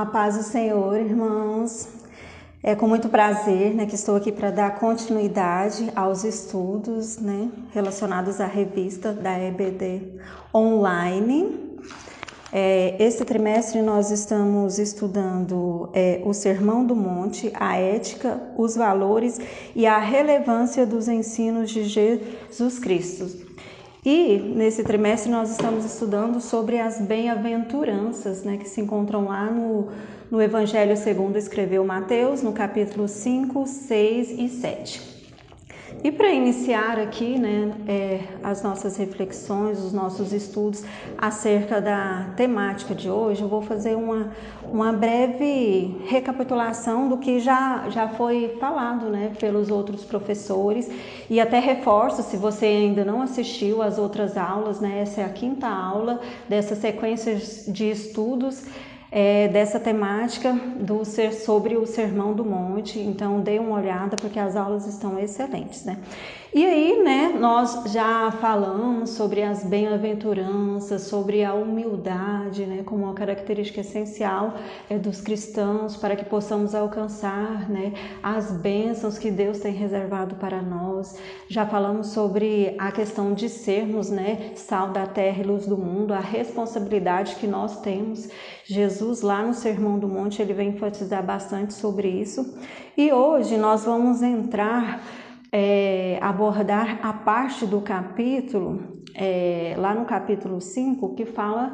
A paz do Senhor, irmãos. É com muito prazer né, que estou aqui para dar continuidade aos estudos né, relacionados à revista da EBD online. É, esse trimestre nós estamos estudando é, o Sermão do Monte, a ética, os valores e a relevância dos ensinos de Jesus Cristo. E nesse trimestre nós estamos estudando sobre as bem-aventuranças, né, que se encontram lá no, no Evangelho segundo escreveu Mateus, no capítulo 5, 6 e 7. E para iniciar aqui né, é, as nossas reflexões, os nossos estudos acerca da temática de hoje, eu vou fazer uma, uma breve recapitulação do que já, já foi falado né, pelos outros professores. E até reforço, se você ainda não assistiu às outras aulas, né, essa é a quinta aula dessa sequência de estudos é, dessa temática do ser sobre o Sermão do Monte. Então, dê uma olhada porque as aulas estão excelentes, né? E aí, né, nós já falamos sobre as bem-aventuranças, sobre a humildade, né, como uma característica essencial é, dos cristãos para que possamos alcançar, né, as bênçãos que Deus tem reservado para nós. Já falamos sobre a questão de sermos, né, sal da terra e luz do mundo, a responsabilidade que nós temos. Jesus lá no Sermão do Monte ele vem enfatizar bastante sobre isso. E hoje nós vamos entrar é, abordar a parte do capítulo, é, lá no capítulo 5, que fala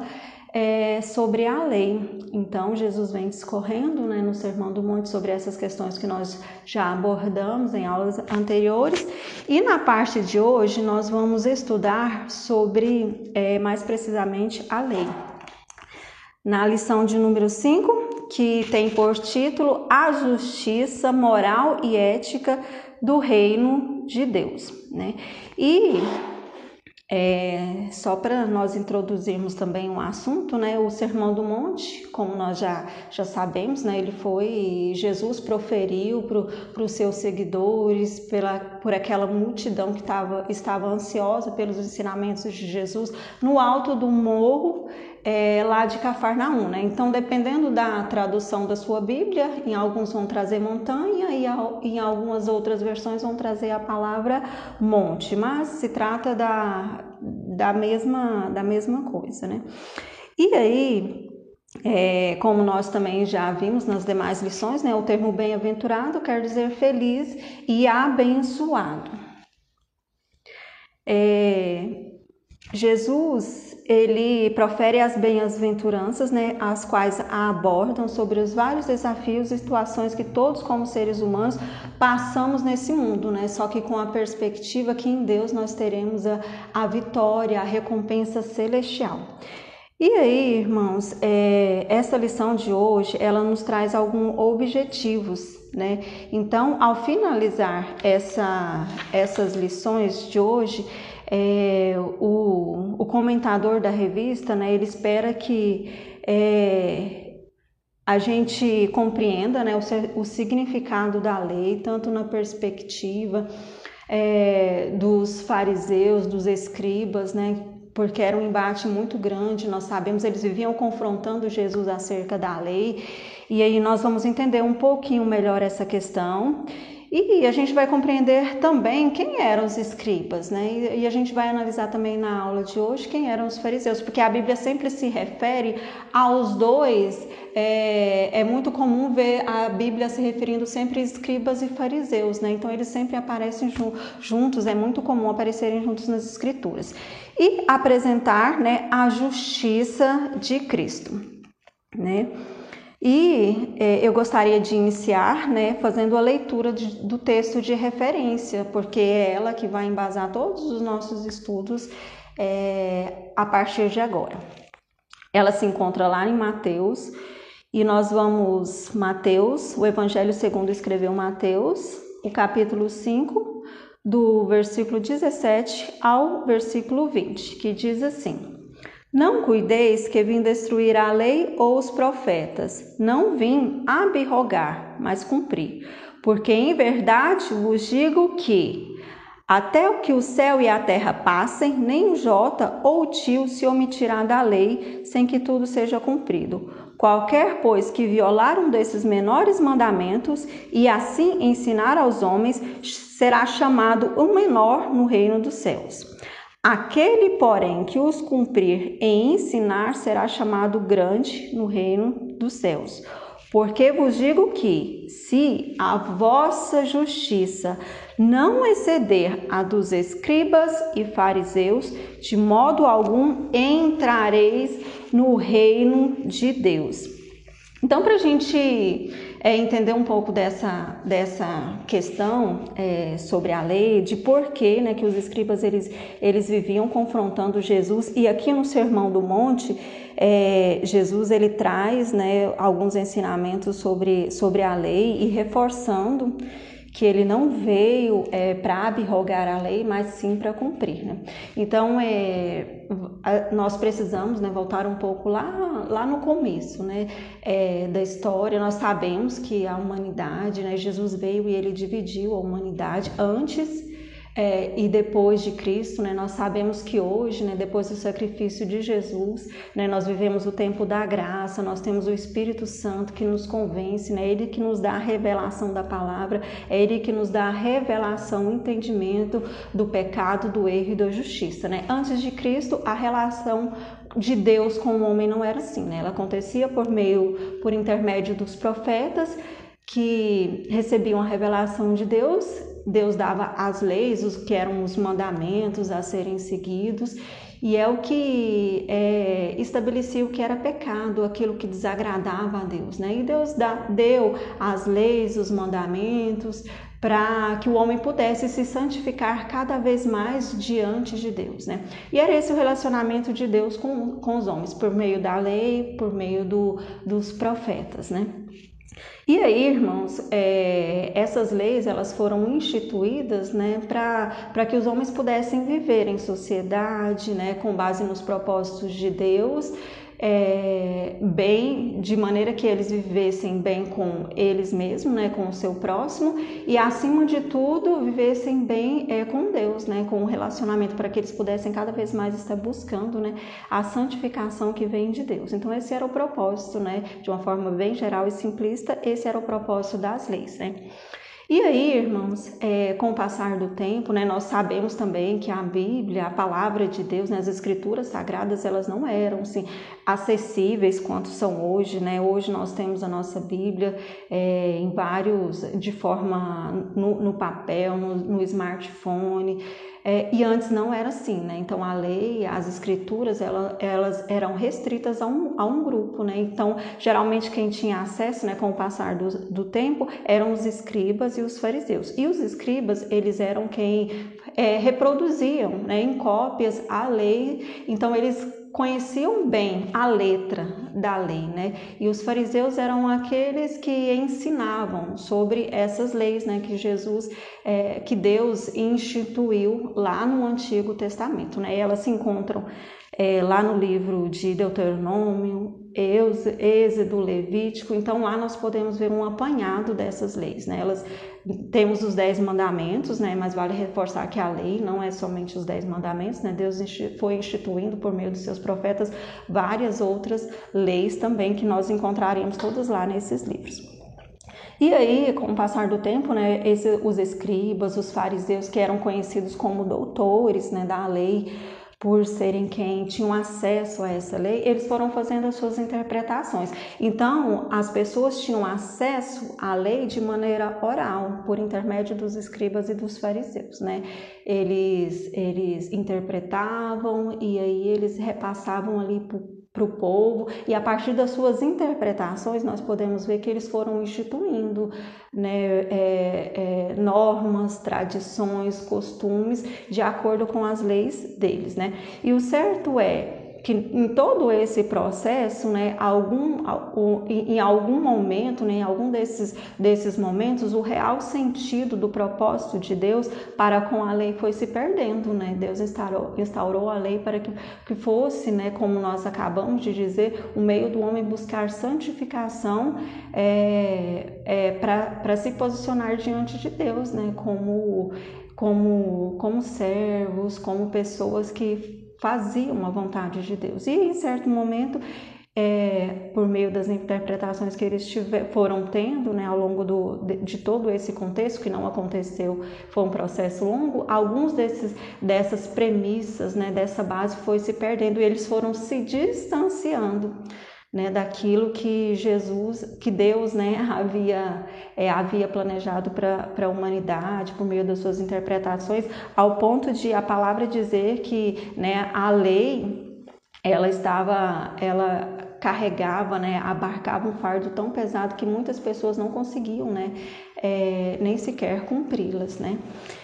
é, sobre a lei. Então, Jesus vem discorrendo né, no Sermão do Monte sobre essas questões que nós já abordamos em aulas anteriores. E na parte de hoje, nós vamos estudar sobre, é, mais precisamente, a lei. Na lição de número 5, que tem por título A Justiça Moral e Ética do reino de Deus, né? E é, só para nós introduzirmos também um assunto, né? O Sermão do Monte, como nós já, já sabemos, né? Ele foi, Jesus proferiu para os seus seguidores, pela, por aquela multidão que tava, estava ansiosa pelos ensinamentos de Jesus, no alto do morro é, lá de Cafarnaum, né? Então, dependendo da tradução da sua Bíblia, em alguns vão trazer montanha e em algumas outras versões vão trazer a palavra monte, mas se trata da, da, mesma, da mesma coisa, né? E aí, é, como nós também já vimos nas demais lições, né, o termo bem-aventurado quer dizer feliz e abençoado. É, Jesus ele profere as bem-aventuranças, né, as quais abordam sobre os vários desafios e situações que todos como seres humanos passamos nesse mundo, né, só que com a perspectiva que em Deus nós teremos a, a vitória, a recompensa celestial. E aí, irmãos, é, essa lição de hoje, ela nos traz alguns objetivos, né? Então, ao finalizar essa, essas lições de hoje, é, o, o comentador da revista, né, ele espera que é, a gente compreenda né, o, o, significado da lei, tanto na perspectiva é, dos fariseus, dos escribas, né, porque era um embate muito grande, nós sabemos, eles viviam confrontando Jesus acerca da lei, e aí nós vamos entender um pouquinho melhor essa questão. E a gente vai compreender também quem eram os escribas, né? E a gente vai analisar também na aula de hoje quem eram os fariseus, porque a Bíblia sempre se refere aos dois. É, é muito comum ver a Bíblia se referindo sempre a escribas e fariseus, né? Então eles sempre aparecem juntos, é muito comum aparecerem juntos nas Escrituras. E apresentar, né, a justiça de Cristo, né? E é, eu gostaria de iniciar né, fazendo a leitura de, do texto de referência, porque é ela que vai embasar todos os nossos estudos é, a partir de agora. Ela se encontra lá em Mateus, e nós vamos, Mateus, o Evangelho segundo escreveu Mateus, o capítulo 5, do versículo 17 ao versículo 20, que diz assim. Não cuideis que vim destruir a lei ou os profetas. Não vim abrogar, mas cumprir. Porque em verdade vos digo que até que o céu e a terra passem, nem o jota ou o tio se omitirá da lei, sem que tudo seja cumprido. Qualquer, pois, que violar um desses menores mandamentos e assim ensinar aos homens, será chamado o menor no reino dos céus. Aquele, porém, que os cumprir e ensinar, será chamado grande no reino dos céus. Porque vos digo que, se a vossa justiça não exceder a dos escribas e fariseus, de modo algum entrareis no reino de Deus. Então, para a gente é, entender um pouco dessa, dessa questão é, sobre a lei, de por que, né, que os escribas eles, eles viviam confrontando Jesus, e aqui no Sermão do Monte, é, Jesus ele traz né, alguns ensinamentos sobre, sobre a lei e reforçando que ele não veio é, para abrogar a lei, mas sim para cumprir. Né? Então, é, nós precisamos né, voltar um pouco lá, lá no começo né, é, da história. Nós sabemos que a humanidade, né, Jesus veio e ele dividiu a humanidade antes é, e depois de Cristo, né, nós sabemos que hoje, né, depois do sacrifício de Jesus, né, nós vivemos o tempo da graça, nós temos o Espírito Santo que nos convence, né, Ele que nos dá a revelação da palavra, é Ele que nos dá a revelação, o entendimento do pecado, do erro e da justiça. Né? Antes de Cristo, a relação de Deus com o homem não era assim, né? ela acontecia por meio, por intermédio dos profetas que recebiam a revelação de Deus Deus dava as leis, os que eram os mandamentos a serem seguidos, e é o que é, estabelecia o que era pecado, aquilo que desagradava a Deus, né? E Deus dá, deu as leis, os mandamentos, para que o homem pudesse se santificar cada vez mais diante de Deus, né? E era esse o relacionamento de Deus com, com os homens, por meio da lei, por meio do, dos profetas, né? E aí, irmãos, é, essas leis elas foram instituídas né, para que os homens pudessem viver em sociedade, né, com base nos propósitos de Deus é, bem, de maneira que eles vivessem bem com eles mesmos, né, com o seu próximo, e acima de tudo vivessem bem é, com Deus, né, com o relacionamento, para que eles pudessem cada vez mais estar buscando né, a santificação que vem de Deus. Então, esse era o propósito, né, de uma forma bem geral e simplista, esse era o propósito das leis. Né. E aí, irmãos, é, com o passar do tempo, né, nós sabemos também que a Bíblia, a palavra de Deus, né, as escrituras sagradas, elas não eram assim, acessíveis quanto são hoje. Né? Hoje nós temos a nossa Bíblia é, em vários, de forma no, no papel, no, no smartphone. É, e antes não era assim, né? Então a lei, as escrituras, ela, elas eram restritas a um, a um grupo, né? Então geralmente quem tinha acesso, né, com o passar do, do tempo, eram os escribas e os fariseus. E os escribas, eles eram quem é, reproduziam, né, em cópias a lei. Então eles conheciam bem a letra da lei, né? E os fariseus eram aqueles que ensinavam sobre essas leis, né? Que Jesus, é, que Deus instituiu lá no Antigo Testamento, né? E elas se encontram é, lá no livro de Deuteronômio, Êxodo, Levítico. Então lá nós podemos ver um apanhado dessas leis, né? Elas temos os dez mandamentos, né? Mas vale reforçar que a lei não é somente os dez mandamentos, né? Deus foi instituindo por meio dos seus profetas várias outras leis também que nós encontraremos todas lá nesses livros. E aí, com o passar do tempo, né, esse, os escribas, os fariseus, que eram conhecidos como doutores né, da lei, por serem quem tinham acesso a essa lei, eles foram fazendo as suas interpretações. Então, as pessoas tinham acesso à lei de maneira oral, por intermédio dos escribas e dos fariseus, né? Eles, eles interpretavam e aí eles repassavam ali para o povo, e a partir das suas interpretações, nós podemos ver que eles foram instituindo né, é, é, normas, tradições, costumes, de acordo com as leis deles. Né? E o certo é que em todo esse processo, né, algum, em algum momento, né, em algum desses, desses momentos, o real sentido do propósito de Deus para com a lei foi se perdendo. Né? Deus instaurou, instaurou a lei para que, que fosse, né, como nós acabamos de dizer, o meio do homem buscar santificação é, é, para se posicionar diante de Deus, né, como, como, como servos, como pessoas que faziam a vontade de Deus. E em certo momento é, por meio das interpretações que eles tiver, foram tendo né, ao longo do, de, de, todo esse contexto, que não aconteceu, foi um processo longo, alguns desses, dessas premissas, né, dessa base foi se perdendo e eles foram se distanciando. Né, daquilo que Jesus, que Deus né, havia, é, havia planejado para a humanidade por meio das suas interpretações, ao ponto de a palavra dizer que né, a lei ela estava, ela carregava, né, abarcava um fardo tão pesado que muitas pessoas não conseguiam, né, é, nem sequer cumpri-las, né.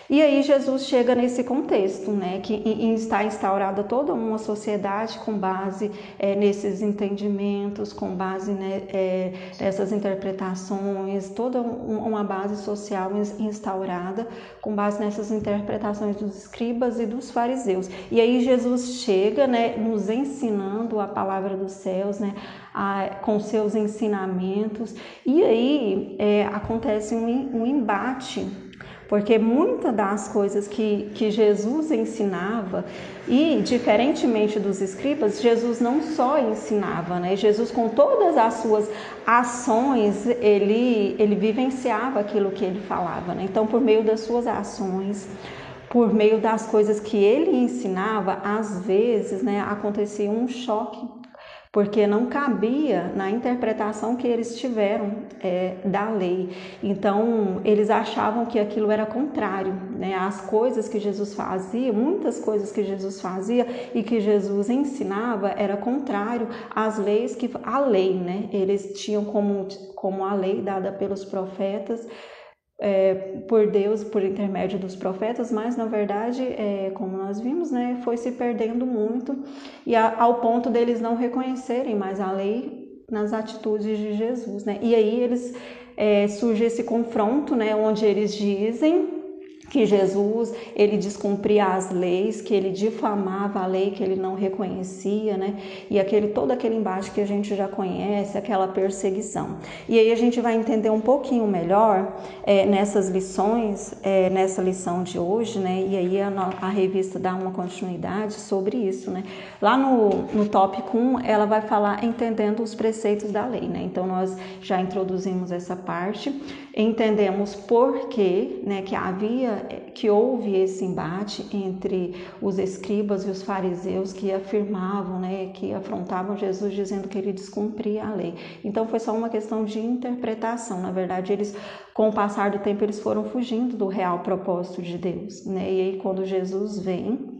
E aí Jesus chega nesse contexto, né, que está instaurada toda uma sociedade com base é, nesses entendimentos, com base né, é, nessas interpretações, toda uma base social instaurada com base nessas interpretações dos escribas e dos fariseus. E aí Jesus chega, né, nos ensinando a palavra dos céus, né, a, com seus ensinamentos. E aí é, acontece um, um embate porque muitas das coisas que, que Jesus ensinava, e diferentemente dos escribas, Jesus não só ensinava, né? Jesus, com todas as suas ações, ele, ele vivenciava aquilo que ele falava, né? Então, por meio das suas ações, por meio das coisas que ele ensinava, às vezes, né, acontecia um choque porque não cabia na interpretação que eles tiveram é, da lei. Então, eles achavam que aquilo era contrário, né? As coisas que Jesus fazia, muitas coisas que Jesus fazia e que Jesus ensinava era contrário às leis que a lei, né? Eles tinham como como a lei dada pelos profetas é, por Deus por intermédio dos profetas, mas na verdade, é, como nós vimos, né, foi se perdendo muito e a, ao ponto deles não reconhecerem mais a lei nas atitudes de Jesus, né? E aí eles é, surge esse confronto, né, onde eles dizem que Jesus ele descumpria as leis, que ele difamava a lei que ele não reconhecia, né? E aquele todo aquele embate que a gente já conhece, aquela perseguição. E aí a gente vai entender um pouquinho melhor é, nessas lições, é, nessa lição de hoje, né? E aí a, a, revista dá uma continuidade sobre isso, né? Lá no, no tópico 1, ela vai falar entendendo os preceitos da lei, né? Então nós já introduzimos essa parte, entendemos por né, que havia que houve esse embate entre os escribas e os fariseus que afirmavam, né, que afrontavam Jesus dizendo que ele descumpria a lei. Então foi só uma questão de interpretação. Na verdade, eles, com o passar do tempo, eles foram fugindo do real propósito de Deus, né? E aí quando Jesus vem,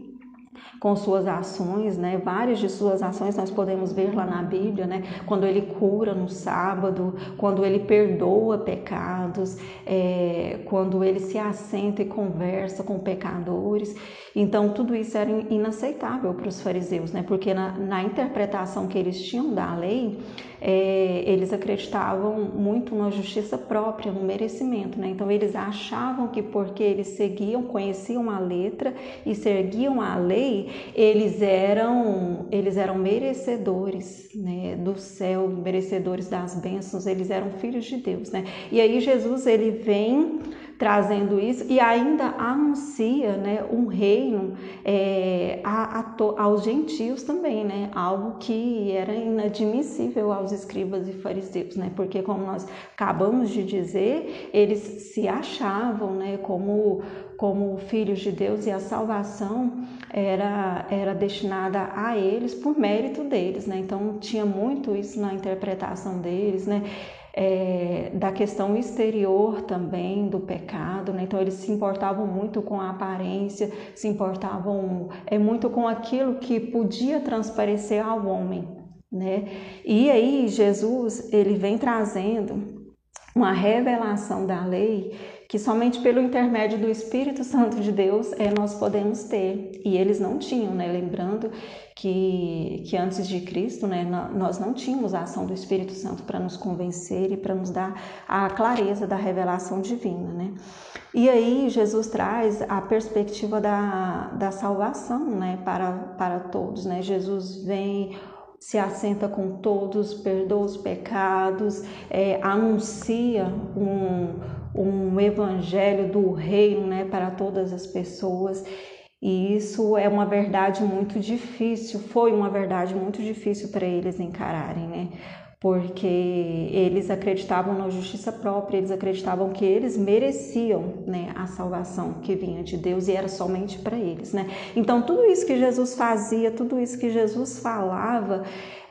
com suas ações, né? Várias de suas ações nós podemos ver lá na Bíblia, né? Quando ele cura no sábado, quando ele perdoa pecados, é, quando ele se assenta e conversa com pecadores. Então tudo isso era inaceitável para os fariseus, né? Porque na, na interpretação que eles tinham da lei, é, eles acreditavam muito na justiça própria, no merecimento, né? Então eles achavam que porque eles seguiam, conheciam a letra e seguiam a lei, eles eram eles eram merecedores, né, do céu, merecedores das bênçãos, eles eram filhos de Deus, né? E aí Jesus ele vem trazendo isso e ainda anuncia né, um reino é, a, a aos gentios também, né, algo que era inadmissível aos escribas e fariseus, né, porque como nós acabamos de dizer, eles se achavam né, como, como filhos de Deus e a salvação era, era destinada a eles por mérito deles, né, então tinha muito isso na interpretação deles, né, é, da questão exterior também do pecado, né? então eles se importavam muito com a aparência, se importavam é, muito com aquilo que podia transparecer ao homem, né? E aí Jesus ele vem trazendo uma revelação da lei que somente pelo intermédio do Espírito Santo de Deus é, nós podemos ter. E eles não tinham, né? Lembrando que, que antes de Cristo, né, nós não tínhamos a ação do Espírito Santo para nos convencer e para nos dar a clareza da revelação divina, né? E aí Jesus traz a perspectiva da, da salvação, né, para, para todos, né? Jesus vem se assenta com todos, perdoa os pecados, é, anuncia um, um evangelho do reino né, para todas as pessoas. E isso é uma verdade muito difícil, foi uma verdade muito difícil para eles encararem, né? Porque eles acreditavam na justiça própria, eles acreditavam que eles mereciam, né, a salvação que vinha de Deus e era somente para eles, né? Então tudo isso que Jesus fazia, tudo isso que Jesus falava,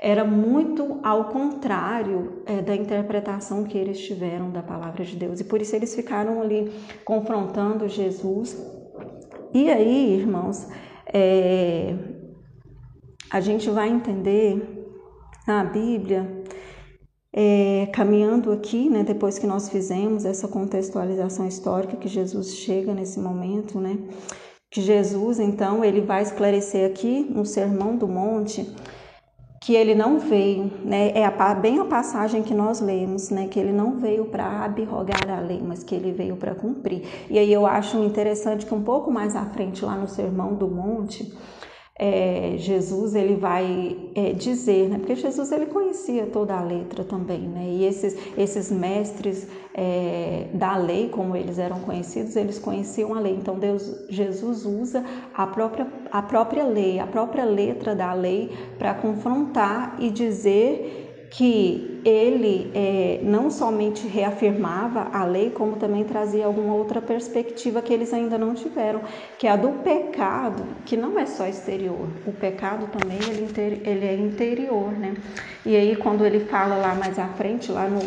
era muito ao contrário é, da interpretação que eles tiveram da palavra de Deus e por isso eles ficaram ali confrontando Jesus e aí, irmãos, é, a gente vai entender na Bíblia, é, caminhando aqui, né, depois que nós fizemos essa contextualização histórica que Jesus chega nesse momento, né, que Jesus, então, ele vai esclarecer aqui no Sermão do Monte que ele não veio, né? É a, bem a passagem que nós lemos, né? Que ele não veio para abrogar a lei, mas que ele veio para cumprir. E aí eu acho interessante que um pouco mais à frente, lá no Sermão do Monte, é, Jesus ele vai é, dizer, né? Porque Jesus ele conhecia toda a letra também, né? E esses esses mestres é, da lei, como eles eram conhecidos, eles conheciam a lei. Então Deus, Jesus usa a própria a própria lei, a própria letra da lei para confrontar e dizer que ele é, não somente reafirmava a lei, como também trazia alguma outra perspectiva que eles ainda não tiveram, que é a do pecado, que não é só exterior, o pecado também ele, ele é interior, né? E aí quando ele fala lá mais à frente, lá no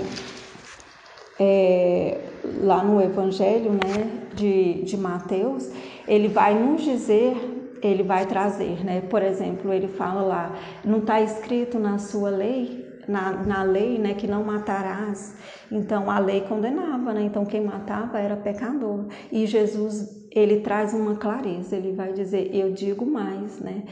é, lá no Evangelho, né, de, de Mateus, ele vai nos dizer ele vai trazer, né? Por exemplo, ele fala lá, não está escrito na sua lei na, na lei, né, que não matarás. Então a lei condenava, né? Então quem matava era pecador. E Jesus, ele traz uma clareza, ele vai dizer: "Eu digo mais", né?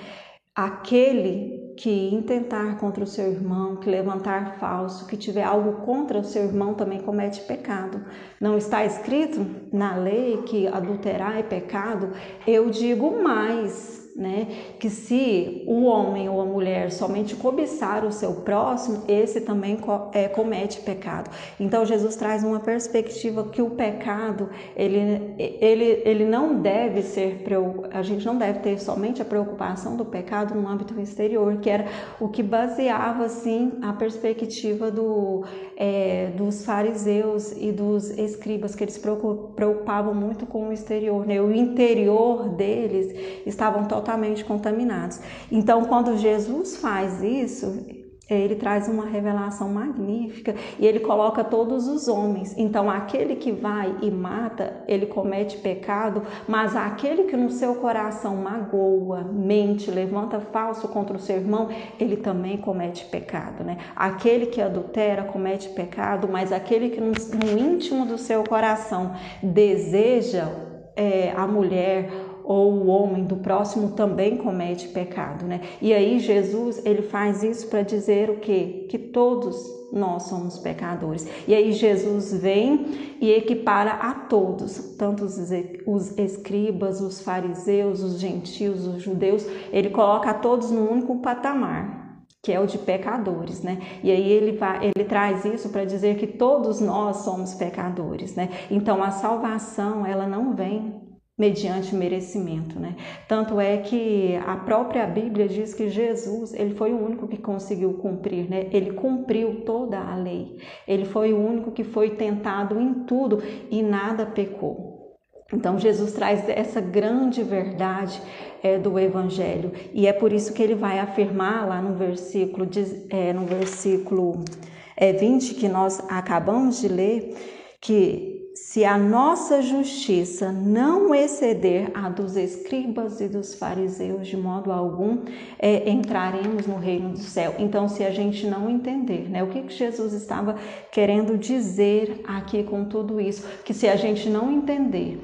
Aquele que intentar contra o seu irmão, que levantar falso, que tiver algo contra o seu irmão também comete pecado. Não está escrito na lei que adulterar é pecado? Eu digo mais, né? Que se o homem ou a mulher somente cobiçar o seu próximo, esse também é, comete pecado. Então Jesus traz uma perspectiva que o pecado ele, ele, ele não deve ser a gente não deve ter somente a preocupação do pecado no âmbito exterior, que era o que baseava assim a perspectiva do, é, dos fariseus e dos escribas que eles preocupavam muito com o exterior, né? O interior deles estavam totalmente totalmente contaminados. Então, quando Jesus faz isso, ele traz uma revelação magnífica e ele coloca todos os homens. Então, aquele que vai e mata, ele comete pecado, mas aquele que no seu coração magoa, mente, levanta falso contra o seu irmão, ele também comete pecado, né? Aquele que adultera comete pecado, mas aquele que no, no íntimo do seu coração deseja é, a mulher ou o homem do próximo também comete pecado, né? E aí Jesus, ele faz isso para dizer o quê? Que todos nós somos pecadores. E aí Jesus vem e equipara a todos, tanto os, escribas, os fariseus, os gentios, os judeus, ele coloca a todos no único patamar, que é o de pecadores, né? E aí ele, vai, ele traz isso para dizer que todos nós somos pecadores, né? Então a salvação ela não vem mediante merecimento, né? Tanto é que a própria Bíblia diz que Jesus, ele foi o único que conseguiu cumprir, né? Ele cumpriu toda a lei. Ele foi o único que foi tentado em tudo e nada pecou. Então Jesus traz essa grande verdade é, do Evangelho e é por isso que ele vai afirmar lá no versículo, é, no versículo é, 20 que nós acabamos de ler que se a nossa justiça não exceder a dos escribas e dos fariseus de modo algum, é, entraremos no reino do céu. Então, se a gente não entender, né, o que, que Jesus estava querendo dizer aqui com tudo isso, que se a gente não entender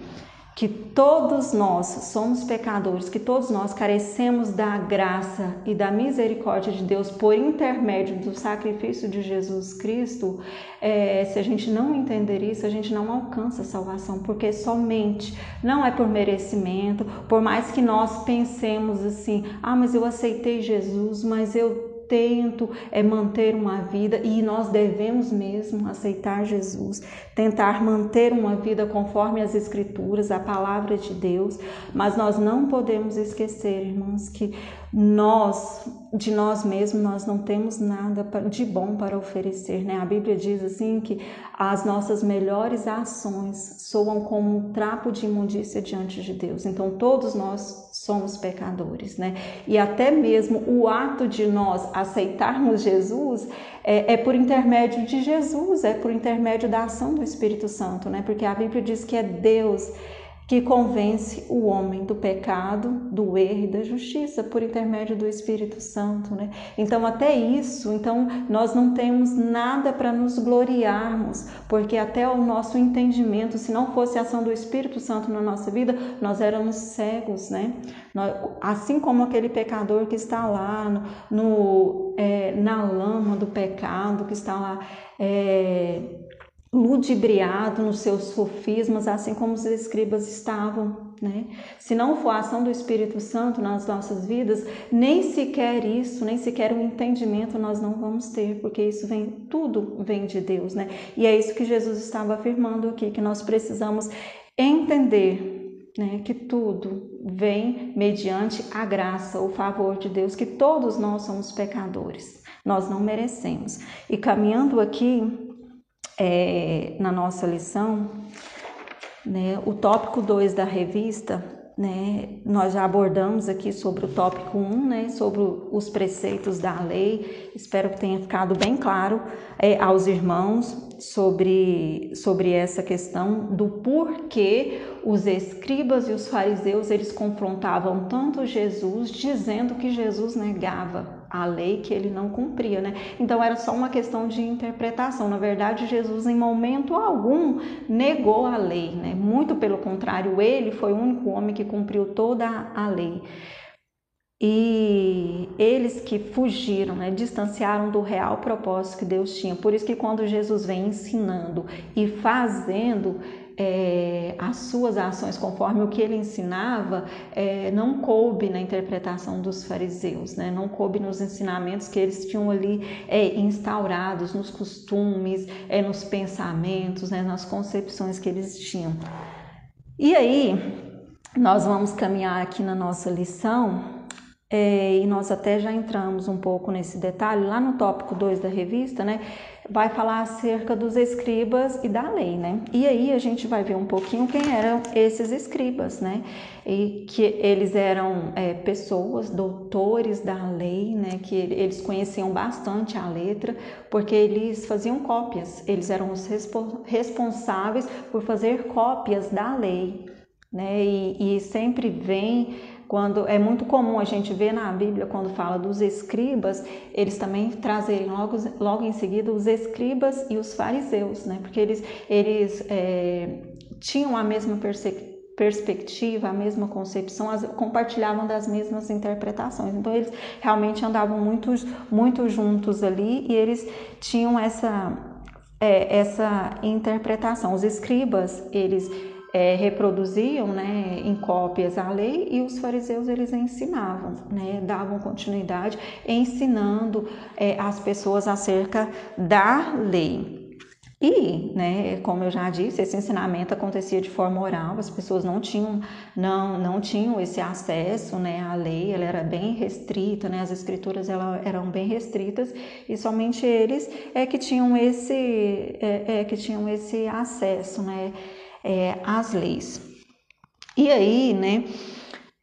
que todos nós somos pecadores, que todos nós carecemos da graça e da misericórdia de Deus por intermédio do sacrifício de Jesus Cristo, é, se a gente não entender isso, a gente não alcança a salvação, porque somente não é por merecimento, por mais que nós pensemos assim, ah, mas eu aceitei Jesus, mas eu tento é manter uma vida e nós devemos mesmo aceitar Jesus, tentar manter uma vida conforme as escrituras, a palavra de Deus, mas nós não podemos esquecer, irmãos, que nós, de nós mesmos, nós não temos nada de bom para oferecer, né? A Bíblia diz assim que as nossas melhores ações soam como um trapo de imundícia diante de Deus. Então todos nós somos pecadores, né? E até mesmo o ato de nós aceitarmos Jesus é, é, por intermédio de Jesus, é por intermédio da ação do Espírito Santo, né? Porque a Bíblia diz que é Deus que convence o homem do pecado, do erro e da justiça por intermédio do Espírito Santo, né? Então até isso, então nós não temos nada para nos gloriarmos, porque até o nosso entendimento, se não fosse a ação do Espírito Santo na nossa vida, nós éramos cegos, né? Assim como aquele pecador que está lá no, no é, na lama do pecado, que está lá é, ludibriado nos seus sofismas, assim como os escribas estavam, né? Se não for a ação do Espírito Santo nas nossas vidas, nem sequer isso, nem sequer um entendimento nós não vamos ter, porque isso vem, tudo vem de Deus, né? E é isso que Jesus estava afirmando aqui, que nós precisamos entender, né, que tudo vem mediante a graça, o favor de Deus, que todos nós somos pecadores, nós não merecemos. E caminhando aqui é, na nossa lição, né, o tópico 2 da revista, né, nós já abordamos aqui sobre o tópico 1, um, né, sobre os preceitos da lei. Espero que tenha ficado bem claro é, aos irmãos sobre, sobre essa questão do porquê os escribas e os fariseus eles confrontavam tanto Jesus, dizendo que Jesus negava a lei que ele não cumpria, né? Então era só uma questão de interpretação. Na verdade, Jesus em momento algum negou a lei, né? Muito pelo contrário, ele foi o único homem que cumpriu toda a lei. E eles que fugiram, né, distanciaram do real propósito que Deus tinha. Por isso que quando Jesus vem ensinando e fazendo, é, as suas ações conforme o que ele ensinava é, não coube na interpretação dos fariseus, né? não coube nos ensinamentos que eles tinham ali é, instaurados, nos costumes, é, nos pensamentos, né? nas concepções que eles tinham. E aí, nós vamos caminhar aqui na nossa lição é, e nós até já entramos um pouco nesse detalhe lá no tópico 2 da revista, né? Vai falar acerca dos escribas e da lei, né? E aí a gente vai ver um pouquinho quem eram esses escribas, né? E que eles eram é, pessoas, doutores da lei, né? Que eles conheciam bastante a letra, porque eles faziam cópias, eles eram os responsáveis por fazer cópias da lei, né? E, e sempre vem quando é muito comum a gente ver na Bíblia quando fala dos escribas, eles também trazerem logo, logo em seguida os escribas e os fariseus, né? Porque eles, eles é, tinham a mesma perspectiva, a mesma concepção, as, compartilhavam das mesmas interpretações. Então eles realmente andavam muito, muito juntos ali e eles tinham essa é, essa interpretação. Os escribas, eles é, reproduziam né, em cópias a lei e os fariseus eles ensinavam, né, davam continuidade ensinando é, as pessoas acerca da lei. E, né, como eu já disse, esse ensinamento acontecia de forma oral, as pessoas não tinham, não, não tinham esse acesso né, à lei, ela era bem restrita, né, as escrituras ela, eram bem restritas e somente eles é que tinham esse, é, é que tinham esse acesso, né, é, as leis. E aí, né,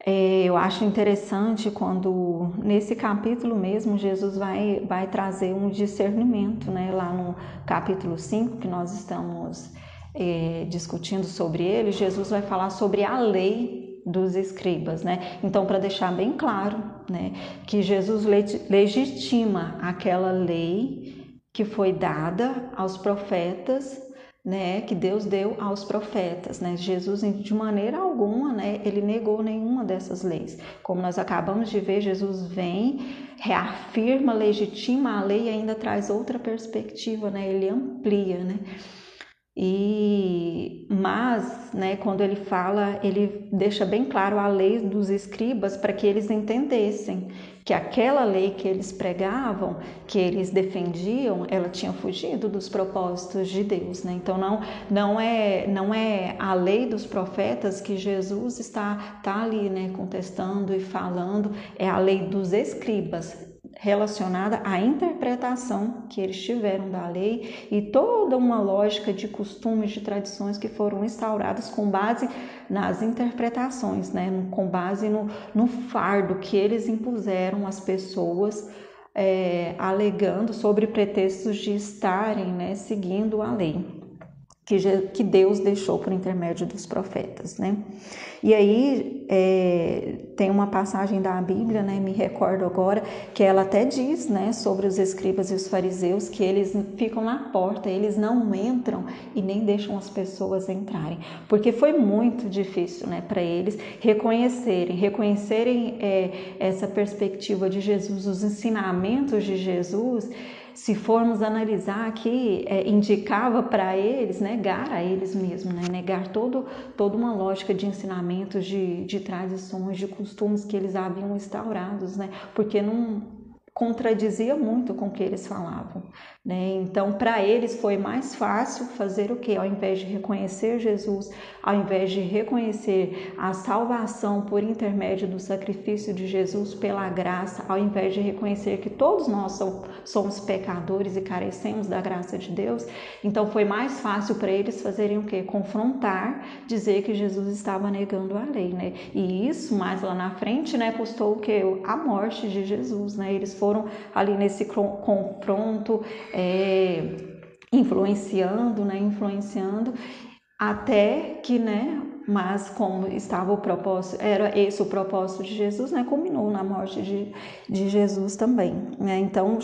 é, eu acho interessante quando nesse capítulo mesmo Jesus vai, vai trazer um discernimento, né, lá no capítulo 5 que nós estamos é, discutindo sobre ele, Jesus vai falar sobre a lei dos escribas, né? Então, para deixar bem claro, né, que Jesus legitima aquela lei que foi dada aos profetas né, que Deus deu aos profetas, né? Jesus de maneira alguma, né, ele negou nenhuma dessas leis. Como nós acabamos de ver, Jesus vem, reafirma, legitima a lei e ainda traz outra perspectiva, né? Ele amplia, né? E mas, né, quando ele fala, ele deixa bem claro a lei dos escribas para que eles entendessem que aquela lei que eles pregavam, que eles defendiam, ela tinha fugido dos propósitos de Deus, né? Então não não é não é a lei dos profetas que Jesus está tá ali, né, contestando e falando, é a lei dos escribas relacionada à interpretação que eles tiveram da lei e toda uma lógica de costumes, de tradições que foram instauradas com base nas interpretações, né? com base no, no fardo que eles impuseram às pessoas, é, alegando sobre pretextos de estarem né, seguindo a lei que, Deus deixou por intermédio dos profetas, né? E aí é, tem uma passagem da Bíblia, né? Me recordo agora que ela até diz, né, sobre os escribas e os fariseus que eles ficam na porta, eles não entram e nem deixam as pessoas entrarem, porque foi muito difícil, né, para eles reconhecerem, reconhecerem é, essa perspectiva de Jesus, os ensinamentos de Jesus se formos analisar aqui, é, indicava para eles negar a eles mesmos, né? negar todo, toda uma lógica de de, de tradições, de costumes que eles haviam instaurados, né? porque não contradizia muito com o que eles falavam. Né? Então, para eles foi mais fácil fazer o que? Ao invés de reconhecer Jesus, ao invés de reconhecer a salvação por intermédio do sacrifício de Jesus pela graça, ao invés de reconhecer que todos nós somos pecadores e carecemos da graça de Deus, então foi mais fácil para eles fazerem o que? Confrontar, dizer que Jesus estava negando a lei, né? E isso mais lá na frente, né, custou o que? A morte de Jesus, né? Eles foram ali nesse confronto é, influenciando, né, influenciando até que, né, mas como estava o propósito, era esse o propósito de Jesus, né, culminou na morte de, de Jesus também, né, então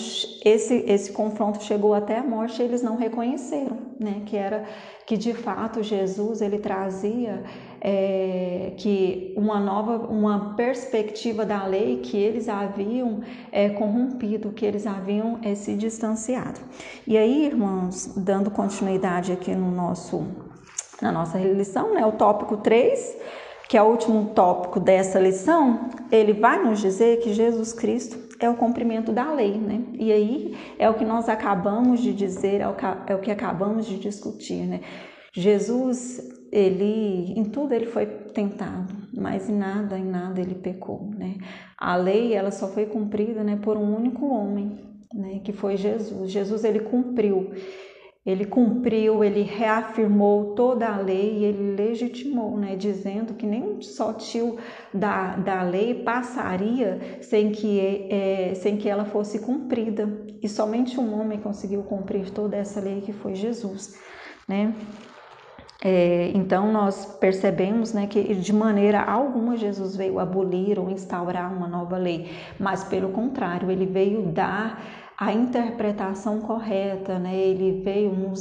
esse, esse confronto chegou até a morte e eles não reconheceram, né, que era, que de fato Jesus, ele trazia é, que uma nova, uma perspectiva da lei que eles haviam é, corrompido, que eles haviam é, se distanciado. E aí, irmãos, dando continuidade aqui no nosso, na nossa lição, né, o tópico 3, que é o último tópico dessa lição, ele vai nos dizer que Jesus Cristo é o cumprimento da lei, né? E aí é o que nós acabamos de dizer, é o que, é que acabamos de discutir, né? Jesus ele em tudo ele foi tentado, mas em nada, em nada ele pecou, né? A lei ela só foi cumprida, né, por um único homem, né, que foi Jesus. Jesus ele cumpriu. Ele cumpriu, ele reafirmou toda a lei e ele legitimou, né, dizendo que nem só tio da, da lei passaria sem que, é, sem que ela fosse cumprida. E somente um homem conseguiu cumprir toda essa lei que foi Jesus, né? É, então nós percebemos né, que de maneira alguma Jesus veio abolir ou instaurar uma nova lei, mas pelo contrário, ele veio dar a interpretação correta, né? ele veio,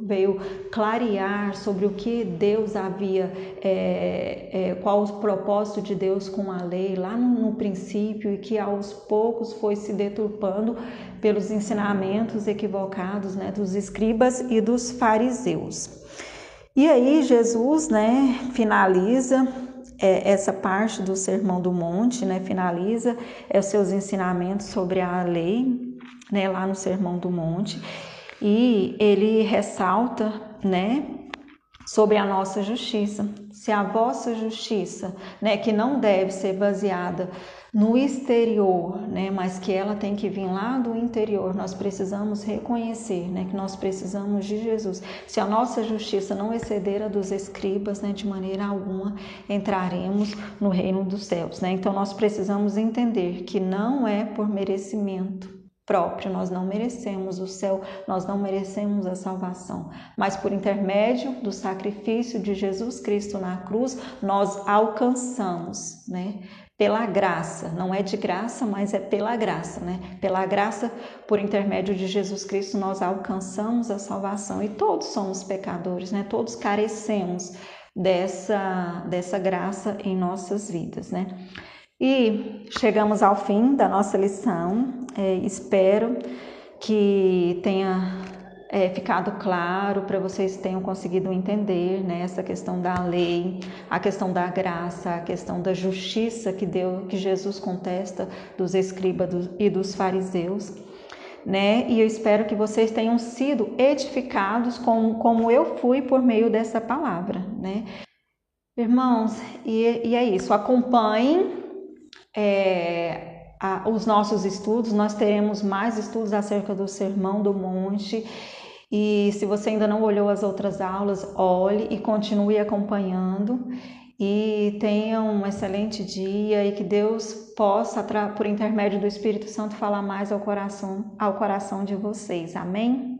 veio clarear sobre o que Deus havia, é, é, qual o propósito de Deus com a lei lá no, no princípio e que aos poucos foi se deturpando pelos ensinamentos equivocados né, dos escribas e dos fariseus. E aí Jesus, né, finaliza é, essa parte do Sermão do Monte, né, finaliza é, os seus ensinamentos sobre a lei, né, lá no Sermão do Monte, e ele ressalta, né, sobre a nossa justiça. Se a vossa justiça, né, que não deve ser baseada no exterior, né, mas que ela tem que vir lá do interior. Nós precisamos reconhecer, né, que nós precisamos de Jesus. Se a nossa justiça não exceder a dos escribas, né, de maneira alguma entraremos no reino dos céus, né? Então nós precisamos entender que não é por merecimento próprio, nós não merecemos o céu, nós não merecemos a salvação, mas por intermédio do sacrifício de Jesus Cristo na cruz, nós alcançamos, né? pela graça, não é de graça, mas é pela graça, né? Pela graça, por intermédio de Jesus Cristo, nós alcançamos a salvação e todos somos pecadores, né? Todos carecemos dessa, dessa graça em nossas vidas, né? E chegamos ao fim da nossa lição. É, espero que tenha é, ficado claro, para vocês tenham conseguido entender né, essa questão da lei, a questão da graça, a questão da justiça que, Deus, que Jesus contesta dos escribas e dos fariseus. Né? E eu espero que vocês tenham sido edificados como, como eu fui por meio dessa palavra, né? Irmãos, e, e é isso. Acompanhem é, a, os nossos estudos. Nós teremos mais estudos acerca do Sermão do Monte e se você ainda não olhou as outras aulas, olhe e continue acompanhando. E tenha um excelente dia e que Deus possa, por intermédio do Espírito Santo, falar mais ao coração, ao coração de vocês. Amém?